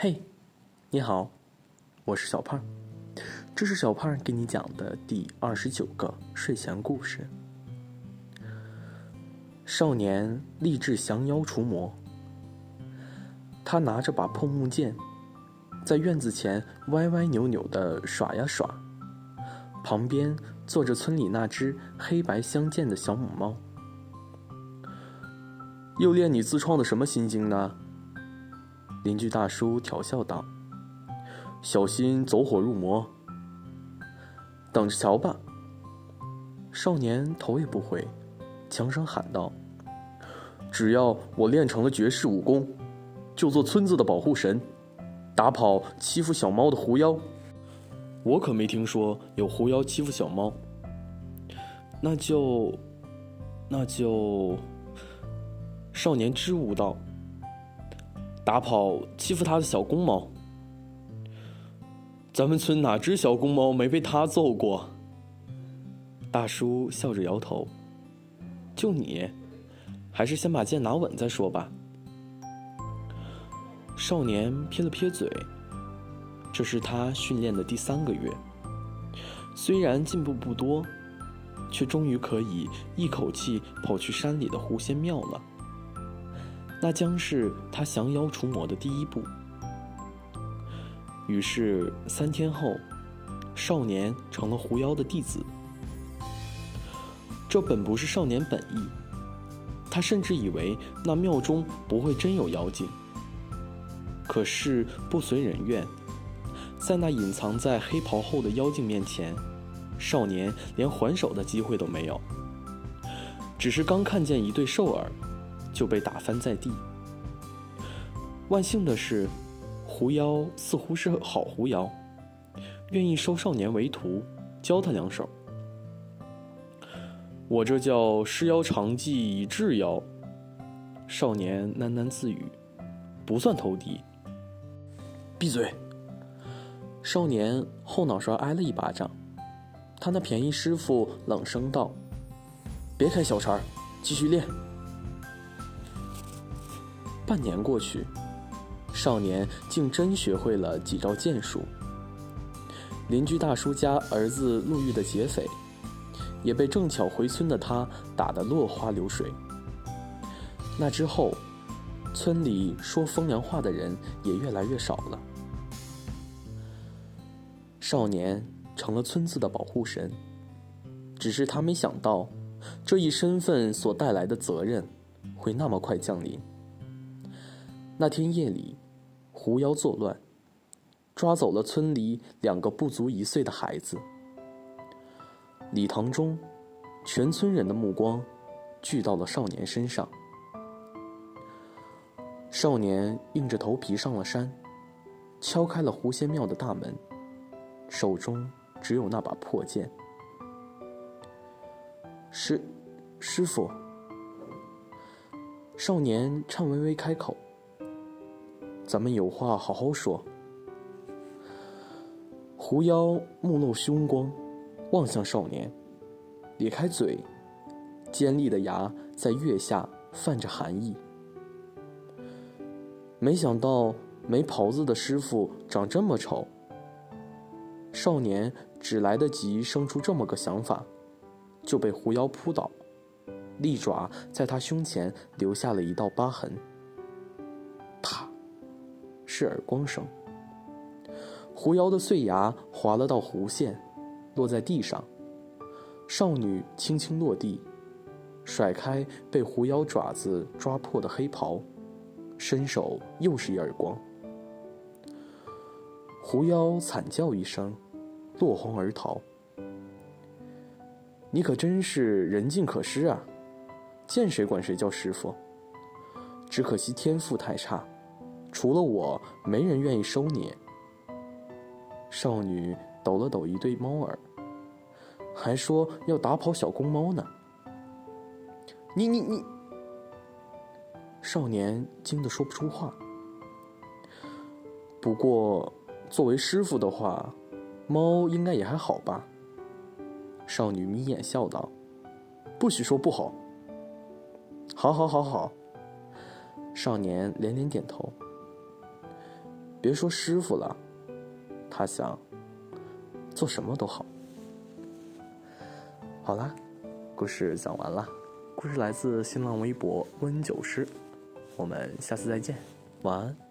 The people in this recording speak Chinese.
嘿，你好，我是小胖，这是小胖给你讲的第二十九个睡前故事。少年立志降妖除魔，他拿着把破木剑，在院子前歪歪扭扭的耍呀耍，旁边坐着村里那只黑白相间的小母猫。又练你自创的什么心经呢？邻居大叔调笑道：“小心走火入魔。”等着瞧吧。少年头也不回，强声喊道：“只要我练成了绝世武功，就做村子的保护神，打跑欺负小猫的狐妖。我可没听说有狐妖欺负小猫。那就，那就……”少年支吾道。打跑欺负他的小公猫，咱们村哪只小公猫没被他揍过？大叔笑着摇头。就你，还是先把剑拿稳再说吧。少年撇了撇嘴，这是他训练的第三个月，虽然进步不多，却终于可以一口气跑去山里的狐仙庙了。那将是他降妖除魔的第一步。于是三天后，少年成了狐妖的弟子。这本不是少年本意，他甚至以为那庙中不会真有妖精。可是不随人愿，在那隐藏在黑袍后的妖精面前，少年连还手的机会都没有。只是刚看见一对兽耳。就被打翻在地。万幸的是，狐妖似乎是好狐妖，愿意收少年为徒，教他两手。我这叫施妖长技以制妖。少年喃喃自语，不算投敌。闭嘴！少年后脑勺挨了一巴掌，他那便宜师傅冷声道：“别开小差，继续练。”半年过去，少年竟真学会了几招剑术。邻居大叔家儿子路遇的劫匪，也被正巧回村的他打得落花流水。那之后，村里说风凉话的人也越来越少了。少年成了村子的保护神，只是他没想到，这一身份所带来的责任，会那么快降临。那天夜里，狐妖作乱，抓走了村里两个不足一岁的孩子。礼堂中，全村人的目光聚到了少年身上。少年硬着头皮上了山，敲开了狐仙庙的大门，手中只有那把破剑。师，师傅。少年颤巍巍开口。咱们有话好好说。狐妖目露凶光，望向少年，咧开嘴，尖利的牙在月下泛着寒意。没想到没袍子的师傅长这么丑。少年只来得及生出这么个想法，就被狐妖扑倒，利爪在他胸前留下了一道疤痕。是耳光声。狐妖的碎牙划了道弧线，落在地上。少女轻轻落地，甩开被狐妖爪子抓破的黑袍，伸手又是一耳光。狐妖惨叫一声，落荒而逃。你可真是人尽可施啊！见谁管谁叫师傅。只可惜天赋太差。除了我，没人愿意收你。少女抖了抖一对猫耳，还说要打跑小公猫呢。你你你！少年惊得说不出话。不过，作为师傅的话，猫应该也还好吧？少女眯眼笑道：“不许说不好。”好好好好。少年连连点头。别说师傅了，他想做什么都好。好啦，故事讲完了。故事来自新浪微博温酒师，我们下次再见，晚安。